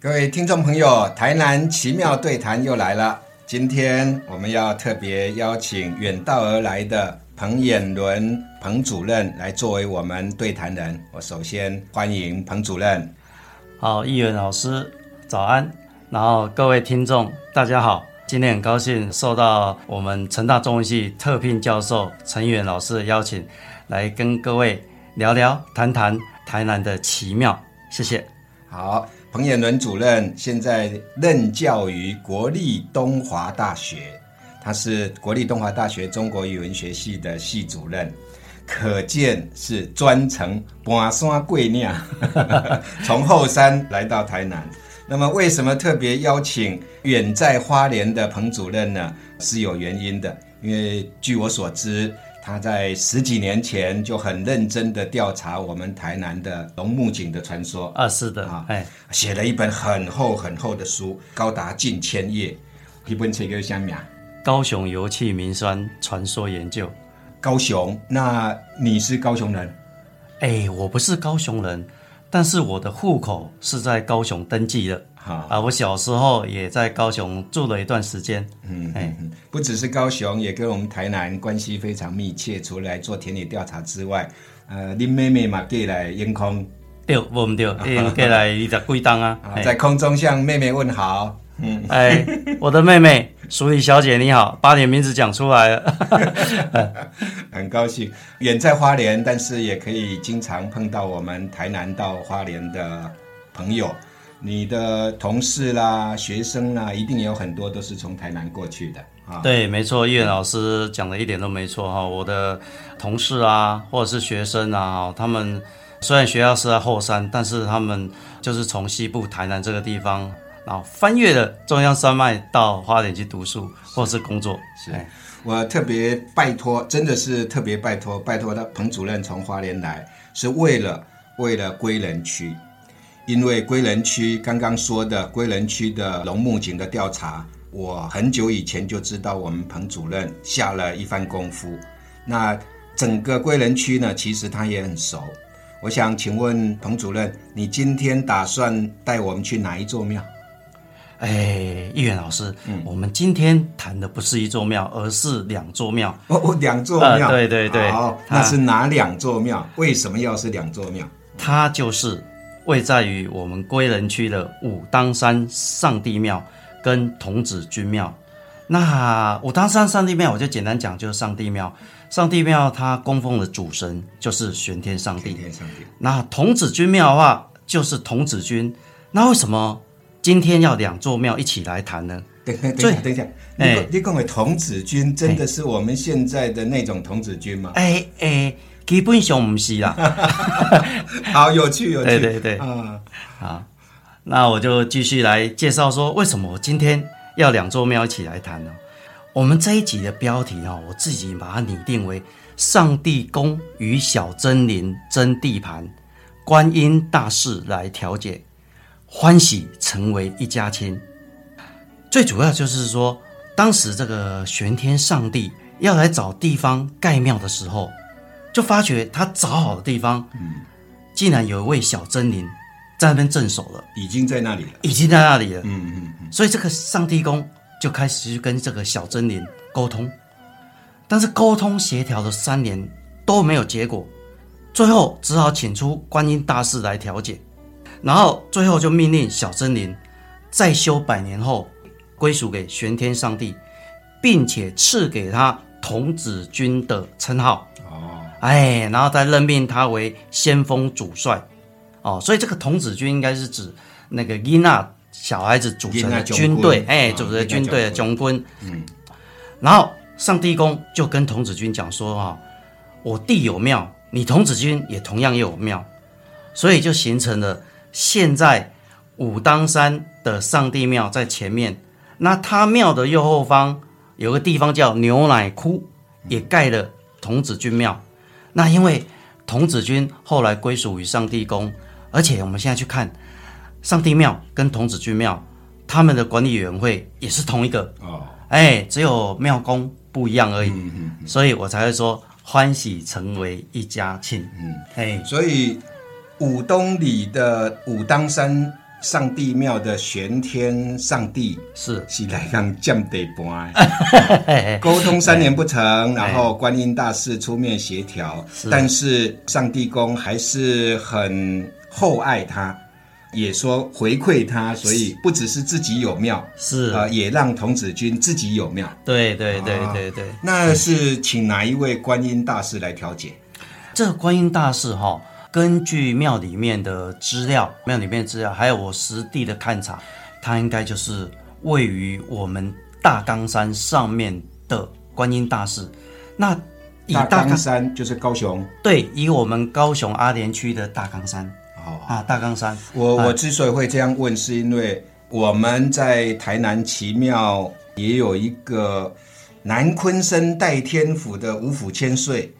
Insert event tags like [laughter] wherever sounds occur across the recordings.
各位听众朋友，台南奇妙对谈又来了。今天我们要特别邀请远道而来的彭衍伦彭主任来作为我们对谈人。我首先欢迎彭主任。好，议员老师早安。然后各位听众大家好，今天很高兴受到我们成大中文系特聘教授陈远老师的邀请，来跟各位聊聊谈谈台南的奇妙。谢谢。好。彭衍伦主任现在任教于国立东华大学，他是国立东华大学中国语文学系的系主任，可见是专程搬山贵酿，[laughs] 从后山来到台南。那么，为什么特别邀请远在花莲的彭主任呢？是有原因的，因为据我所知。他在十几年前就很认真的调查我们台南的龙木井的传说啊，是的啊，哎，写了一本很厚很厚的书，高达近千页。一本书叫什么？高雄油气名酸传说研究。高雄？那你是高雄人？哎，我不是高雄人，但是我的户口是在高雄登记的。啊，我小时候也在高雄住了一段时间。嗯，哎，不只是高雄，也跟我们台南关系非常密切。除了来做田野调查之外，呃，林妹妹嘛，过来烟空，对，我们对，过来你在贵当啊，在空中向妹妹问好。嗯，哎，我的妹妹淑丽小姐你好，把你的名字讲出来了，[laughs] 很高兴。远在花莲，但是也可以经常碰到我们台南到花莲的朋友。你的同事啦、学生啦，一定有很多都是从台南过去的啊。对，没错，叶老师讲的一点都没错哈。我的同事啊，或者是学生啊，他们虽然学校是在后山，但是他们就是从西部台南这个地方，然后翻越了中央山脉到花莲去读书或是工作。是我特别拜托，真的是特别拜托，拜托他彭主任从花莲来，是为了为了归仁区。因为归仁区刚刚说的归仁区的龙木井的调查，我很久以前就知道，我们彭主任下了一番功夫。那整个归仁区呢，其实他也很熟。我想请问彭主任，你今天打算带我们去哪一座庙？哎，议员老师，嗯，我们今天谈的不是一座庙，而是两座庙。哦，两座庙，对对对。好，那是哪两座庙？为什么要是两座庙？它就是。位在于我们归仁区的武当山上帝庙跟童子军庙。那武当山上帝庙，我就简单讲，就是上帝庙。上帝庙它供奉的主神就是玄天上帝。天上帝。那童子军庙的话，就是童子军。那为什么今天要两座庙一起来谈呢？等等等下，等一下，你你讲的童子军真的是我们现在的那种童子军吗？哎哎。基本上不是啦，[laughs] 好有趣有趣，对对对，嗯，好，那我就继续来介绍说，为什么我今天要两座庙一起来谈呢？我们这一集的标题哦，我自己把它拟定为“上帝宫与小真灵争地盘，观音大士来调解，欢喜成为一家亲”。最主要就是说，当时这个玄天上帝要来找地方盖庙的时候。就发觉他找好的地方，嗯，竟然有一位小真灵在那边镇守了，已经在那里了，已经在那里了，嗯嗯嗯。所以这个上帝公就开始去跟这个小真灵沟通，但是沟通协调了三年都没有结果，最后只好请出观音大士来调解，然后最后就命令小真灵再修百年后归属给玄天上帝，并且赐给他童子军的称号。哎，然后再任命他为先锋主帅，哦，所以这个童子军应该是指那个伊娜小孩子组成的军队，哎，组成的军队的将军。嗯，然后上帝公就跟童子军讲说：“哈，我弟有庙，你童子军也同样有庙，所以就形成了现在武当山的上帝庙在前面，那他庙的右后方有个地方叫牛奶窟，也盖了童子军庙。”那因为童子军后来归属于上帝宫，而且我们现在去看上帝庙跟童子军庙，他们的管理委员会也是同一个。哦，哎，只有庙公不一样而已，所以我才会说欢喜成为一家亲，嗯，嘿，所以武东里的武当山上帝庙的玄天上帝是。是来让降地搬的，[laughs] 沟通三年不成，然后观音大士出面协调，但是上帝公还是很厚爱他，也说回馈他，所以不只是自己有庙，是。呃，也让童子军自己有庙。对对对对对，那是请哪一位观音大士来调解？这个观音大士哈。根据庙里面的资料，庙里面资料，还有我实地的勘察，它应该就是位于我们大冈山上面的观音大士。那以大冈山就是高雄，对，以我们高雄阿莲区的大冈山。哦啊，大冈山。我我之所以会这样问，是因为我们在台南奇庙也有一个南昆生代天府的五府千岁。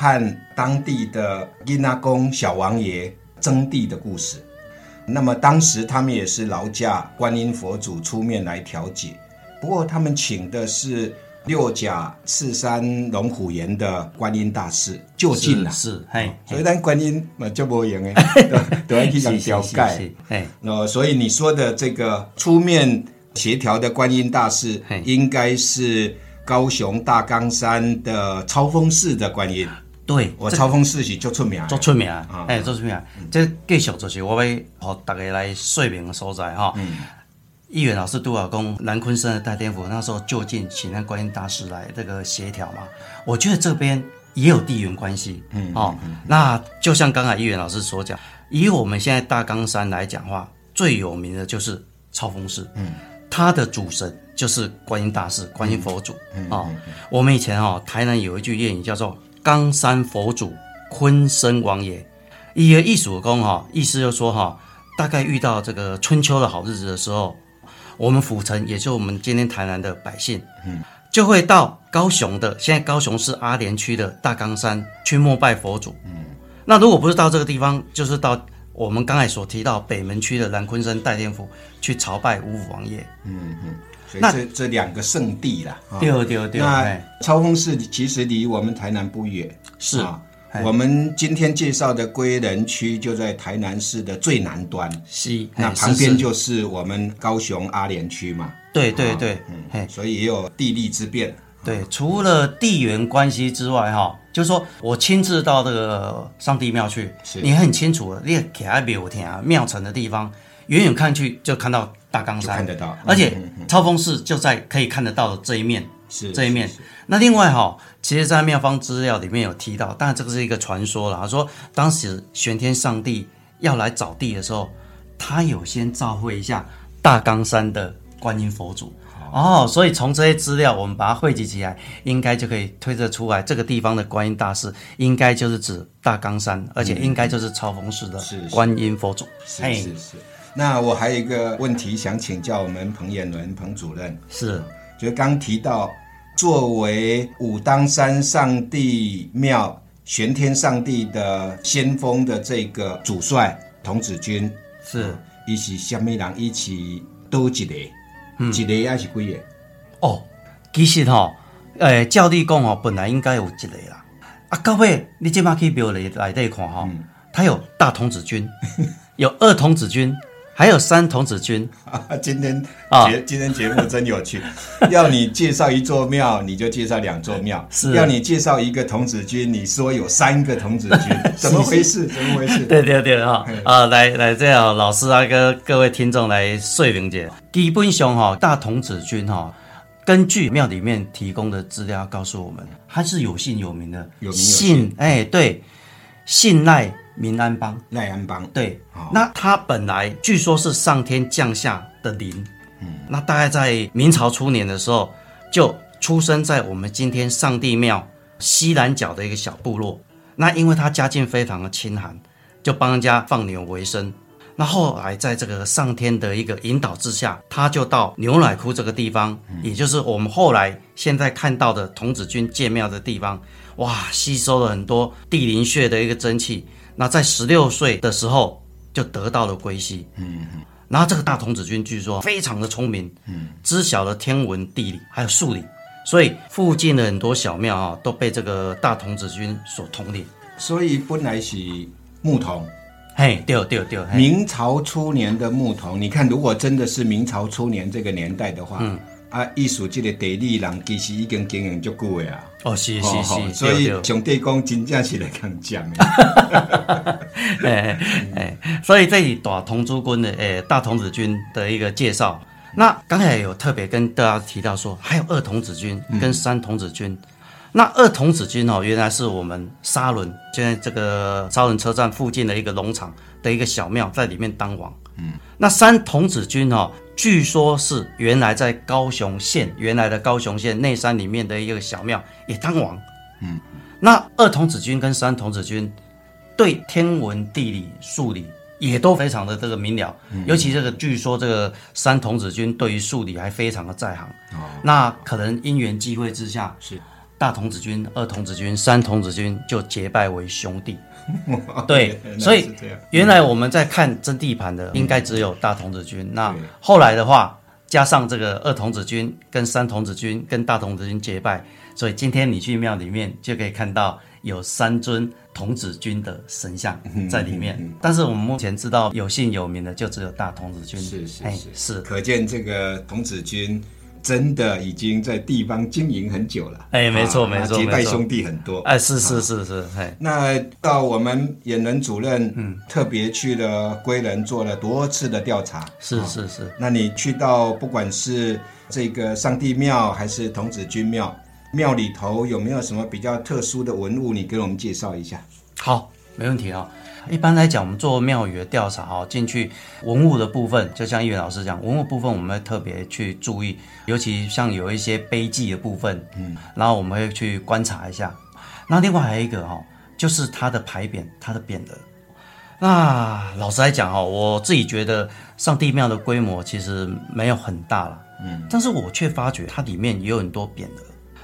和当地的印纳公小王爷争地的故事，那么当时他们也是劳驾观音佛祖出面来调解，不过他们请的是六甲赤山龙虎岩的观音大士就近了，是，嘿，所以咱观音嘛就不赢哎，[laughs] 都要去讲调盖，哎，那所以你说的这个出面协调的观音大士，应该是高雄大冈山的超峰寺的观音。对，我超峰寺是足出名，足出名，哎，足出名。这继续就是我要和大家来说明的所在哈。议员老师都要讲南昆生的大天府，那时候就近请那观音大师来这个协调嘛。我觉得这边也有地缘关系，嗯，哦，那就像刚才议员老师所讲，以我们现在大冈山来讲话，最有名的就是超峰寺，嗯，它的主神就是观音大士、观音佛祖，啊，我们以前哦台南有一句谚语叫做。冈山佛祖坤生王爷，一个艺术公哈，意思就说哈，大概遇到这个春秋的好日子的时候，我们府城，也就是我们今天台南的百姓，嗯，就会到高雄的，现在高雄市阿莲区的大冈山去膜拜佛祖，嗯，那如果不是到这个地方，就是到我们刚才所提到北门区的南昆山代天府去朝拜五府王爷，嗯嗯。所以这这两个圣地啦，对对对。那超峰寺其实离我们台南不远，是啊。我们今天介绍的归仁区就在台南市的最南端，是。那旁边就是我们高雄阿莲区嘛。对对对，嗯，所以也有地利之便。对，除了地缘关系之外，哈，就是说我亲自到这个上帝庙去，你很清楚，你给他庙听庙城的地方，远远看去就看到。大冈山看得到，而且超峰寺就在可以看得到的这一面，是这一面。那另外哈，其实，在妙方资料里面有提到，当然这个是一个传说了。他说，当时玄天上帝要来找地的时候，他有先召会一下大冈山的观音佛祖。哦，所以从这些资料，我们把它汇集起来，应该就可以推测出来，这个地方的观音大士应该就是指大冈山，而且应该就是超峰寺的观音佛祖。是是是。那我还有一个问题想请教我们彭彦伦彭主任，是，就刚提到作为武当山上帝庙玄天上帝的先锋的这个主帅童子军，是，一起虾米人？一起都一个，一个还是几个？哦，其实哈，诶，照理讲哦，本来应该有一个啦。啊，各位，你这马去庙里来这看哈，他有大童子军，[laughs] 有二童子军。还有三童子军 [laughs] 啊！今天节今天节目真有趣，[laughs] 要你介绍一座庙，你就介绍两座庙；要你介绍一个童子军，你说有三个童子军，怎么回事？怎么回事？[laughs] 对对对哈啊！来来，这样老师啊，跟各位听众来说明解。基本上哈，大童子军哈，根据庙里面提供的资料告诉我们，他是有姓有名的，有名有姓哎，对，信赖。民安邦，赖安邦，对，那他本来据说是上天降下的灵，嗯，那大概在明朝初年的时候，就出生在我们今天上帝庙西南角的一个小部落。那因为他家境非常的清寒，就帮人家放牛为生。那后来在这个上天的一个引导之下，他就到牛奶窟这个地方，也就是我们后来现在看到的童子军建庙的地方，哇，吸收了很多地灵穴的一个真气。那在十六岁的时候就得到了归西，嗯，然后这个大童子军据说非常的聪明，嗯，知晓了天文地理还有数理，所以附近的很多小庙啊都被这个大童子军所统领。所以本来是牧童，嘿，对对对，明朝初年的牧童，你看，如果真的是明朝初年这个年代的话，嗯啊，艺术这个地理人其实已经经营足久的啊。哦，是哦是是，哦所以上帝讲真正是来讲讲的。[laughs] 哎哎，所以这里大童子军的诶大童子军的一个介绍。那刚才有特别跟大家提到说，还有二童子军跟三童子军。那二童子军哦，原来是我们沙仑现在这个沙仑车站附近的一个农场的一个小庙，在里面当王。嗯，那三童子军哦，据说是原来在高雄县原来的高雄县内山里面的一个小庙也当王。嗯，那二童子军跟三童子军对天文、地理、数理也都非常的这个明了，尤其这个据说这个三童子军对于数理还非常的在行。哦，那可能因缘际会之下，是大童子军、二童子军、三童子军就结拜为兄弟。[laughs] 对，所以原来我们在看真地盘的，应该只有大童子军。那对后来的话，加上这个二童子军跟三童子军跟大童子军结拜，所以今天你去庙里面就可以看到有三尊童子军的神像嗯在里面。但是我们目前知道有姓有名的就只有大童子军。哎是是是是，可见这个童子军真的已经在地方经营很久了。哎没错啊没错结拜兄弟很多。哎是是是是，哎那到我们演人主任，嗯，特别去了归仁做了多次的调查。是是是。那你去到不管是这个上帝庙还是童子军庙，庙里头有没有什么比较特殊的文物？你给我们介绍一下。好，没问题啊、一般来讲，我们做庙宇的调查哈，进去文物的部分，就像一元老师讲，文物部分我们会特别去注意，尤其像有一些碑记的部分，嗯，然后我们会去观察一下。那另外还有一个哈、哦，就是它的牌匾，它的匾额。那老实来讲哈、哦，我自己觉得上帝庙的规模其实没有很大了，嗯，但是我却发觉它里面也有很多匾额。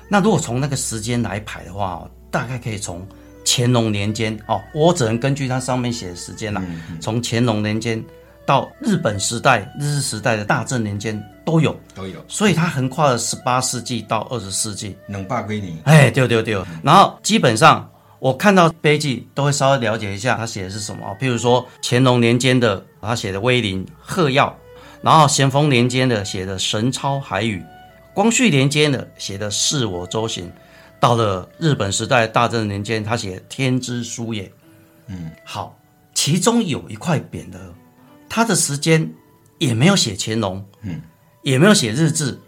那如果从那个时间来排的话哦，大概可以从乾隆年间哦，我只能根据它上面写的时间啦，从乾隆年间到日本时代、日治时代的大正年间都有，都有。所以它横跨了十八世纪到二十世纪。能霸归你。哎，对对对，然后基本上我看到碑记都会稍微了解一下他写的是什么啊，譬如说乾隆年间的他写的威灵鹤耀，然后咸丰年间的写的神超海宇，光绪年间的写的是我周行，到了日本时代大正年间他写天之书也，嗯，好，其中有一块匾额，他的时间也没有写乾隆，嗯，也没有写日志。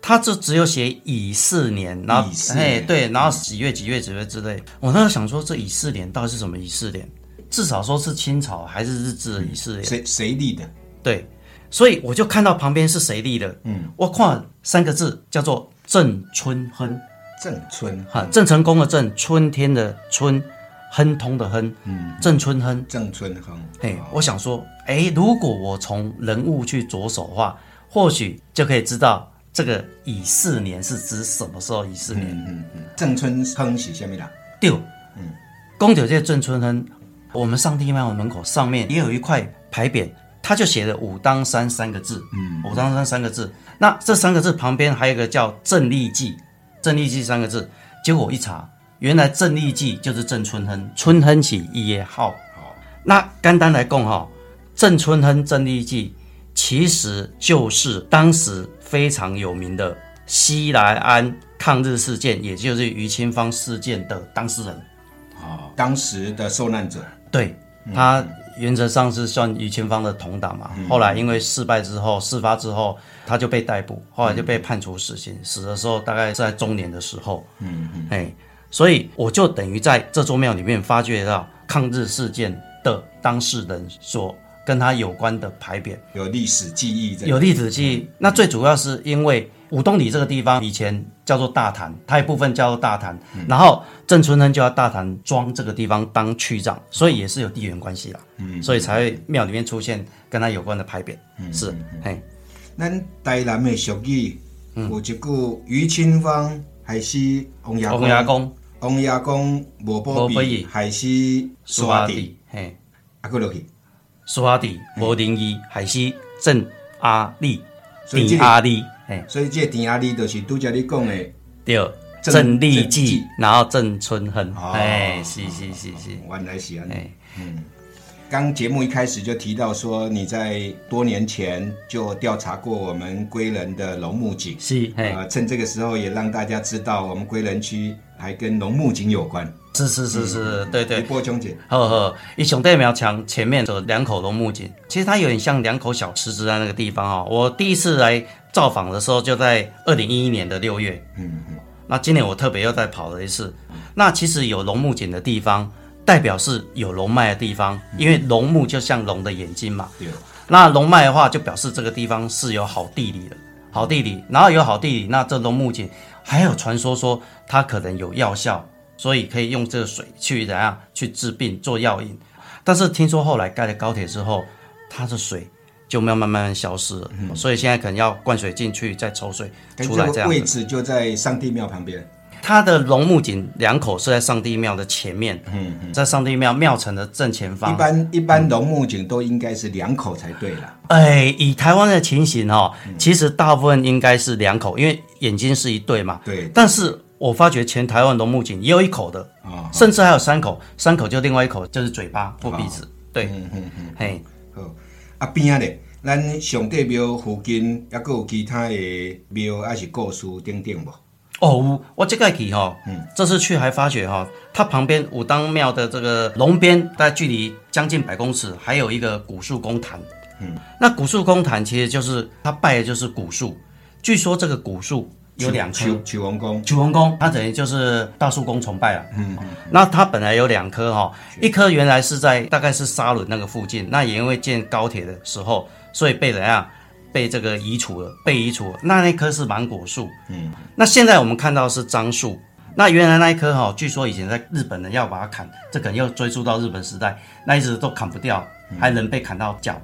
他就只有写乙巳年，然后乙哎对，然后几月几月几月之类。我那时候想说，这乙巳年到底是什么乙巳年？至少说是清朝还是日治的乙巳年？谁谁立的？对，所以我就看到旁边是谁立的，嗯，我看三个字叫做郑春亨，郑春哈，郑成功的郑，春天的春，亨通的亨，嗯，郑春亨。郑春亨。嘿，我想说，哎，如果我从人物去着手的话，或许就可以知道这个乙巳年是指什么时候乙巳年。嗯嗯，郑春亨是什么啦？对，嗯，公九界郑春亨，我们上帝庙门口上面也有一块牌匾，它就写了武当山三个字，嗯，武当山三个字。那这三个字旁边还有一个叫正立记，郑立记三个字。结果我一查，原来郑立记就是郑春亨，春亨起一业号。好，那简单来讲哈，郑春亨、郑立记其实就是当时非常有名的西来安抗日事件，也就是于清芳事件的当事人。哦，当时的受难者。对他原则上是算于清芳的同党嘛，后来因为失败之后，事发之后，他就被逮捕，后来就被判处死刑，死的时候大概是在中年的时候，嗯嗯，哎，所以我就等于在这座庙里面发掘到抗日事件的当事人所跟他有关的牌匾。有历史记忆在。有历史记忆。那最主要是因为五东里这个地方以前叫做大潭，它一部分叫做大潭，然后郑春亨就要大潭庄这个地方当区长，所以也是有地缘关系啦。嗯，所以才会庙里面出现跟他有关的牌匾。是，嘿，咱台南的俗语有一句于清芳还是王爷王爷公王爷公无保无保庇庇，还是苏阿弟，，嘿，啊，过落去。苏阿弟、摩林一、海西、郑阿力、所以这个丁阿力，嘿，所以这个田阿里就是拄则你讲的，对，郑郑立记记，然后郑春亨，哦哎，是是是是，原来是安尼。嗯，刚节目一开始就提到说，你在多年前就调查过我们归仁的龙木井，是，嘿，呃，趁这个时候也让大家知道，我们归仁区还跟龙木井有关。是是是是，对对一。波终结。呵呵，一雄代苗墙前面的两口龙木井，其实它有点像两口小池子在那个地方哦。我第一次来造访的时候，就在二零一一年的六月。嗯嗯，那今年我特别又再跑了一次。那其实有龙木井的地方，代表是有龙脉的地方，因为龙木就像龙的眼睛嘛。对，那龙脉的话，就表示这个地方是有好地理的，好地理，然后有好地理，那这龙木井还有传说说它可能有药效，所以可以用这个水去怎样去治病做药引。但是听说后来盖了高铁之后，它的水就慢慢慢慢消失了，所以现在可能要灌水进去再抽水出来这样。位置就在上帝庙旁边。它的龙木井两口是在上帝庙的前面，嗯嗯，在上帝庙庙城的正前方一方。般一般龙木井都应该是两口才对了。哎，以台湾的情形哦，其实大部分应该是两口，因为眼睛是一对嘛。对但是我发觉全台湾龙木井也有一口的，啊，甚至还有三口，三口就另外一口就是嘴巴或鼻子。对，嗯嗯嗯，嘿，好。啊边啊咧，咱上帝庙附近还佫有其他的庙，还是故事等等无？哦，有我这个去哈，嗯，这次去还发觉哈，它旁边武当庙的这个龙边，大概距离将近百公尺，还有一个古树公坛。嗯，那古树公坛其实就是他拜的就是古树，据说这个古树有两棵求求王宫，九王宫，它等于就是大树公崇拜了。嗯，那它本来有两棵哈，一棵原来是在大概是沙仑那个附近，那也因为建高铁的时候，所以被怎样被这个移除了，被移除了。那那棵是芒果树，嗯，那现在我们看到是樟树。那原来那一棵哈，据说以前在日本人要把它砍，这可能又追溯到日本时代，那一直都砍不掉，还能被砍到脚。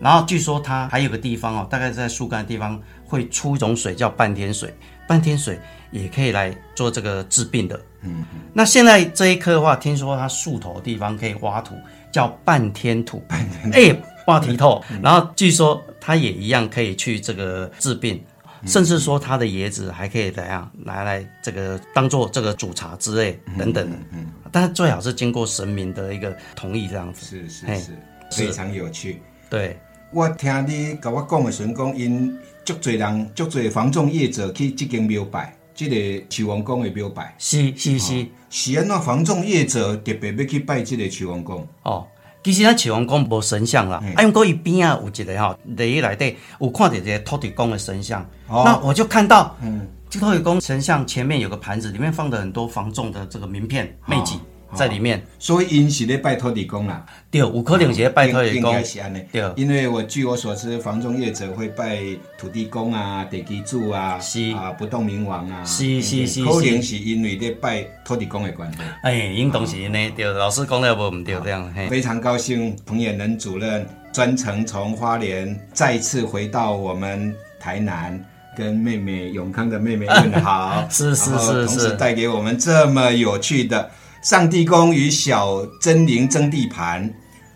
然后据说它还有个地方哦，大概在树干的地方会出一种水叫半天水，半天水也可以来做这个治病的。嗯，那现在这一棵的话，听说它树头的地方可以挖土，叫半天土。半天哎，挖题透。[laughs] 然后据说它也一样可以去这个治病。甚至说它的椰子还可以怎样拿来这个当做这个煮茶之类等等的，嗯，但是最好是经过神明的一个同意这样子，嘿是是是，非常有趣。对，我听你跟我讲的时阵讲，因足侪人、足侪房仲业者去即间庙拜，即、个求王公的庙拜。是是是，是安怎房仲业者特别要去拜即个求王公？哦，其实咱启王公无神像啦，啊，因过伊边啊有一个吼，第一内底有看到一个土地公的神像，哦。那我就看到，嗯，这土地公神像前面有个盘子，里面放的很多房仲的这个名片、秘籍在里面。所以因是咧拜托地公啦。对，有可能是拜托地公应该，是安尼。对。因为我据我所知，房中业者会拜土地公啊、地基主啊、是。啊不动明王啊，是是是可能是因为咧拜土地公的关系。哎，应当是呢，对，老师讲的无唔对这样，非常高兴，彭远仁主任专程从花莲再次回到我们台南，跟妹妹永康的妹妹 [laughs] 问好，是是是是。同时带给我们这么有趣的上帝公与小真灵争地盘，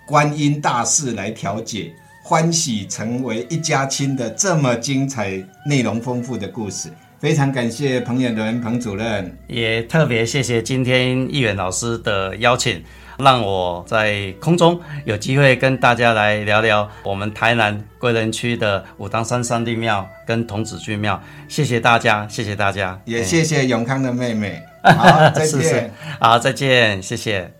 观音大士来调解，欢喜成为一家亲的这么精彩、内容丰富的故事。非常感谢彭远伦彭主任。也特别谢谢今天议员老师的邀请，让我在空中有机会跟大家来聊聊我们台南贵人区的武当山上帝庙跟童子军庙。谢谢大家，谢谢大家，也谢谢永康的妹妹，好，再 [laughs] 是是见。好，再见，谢谢。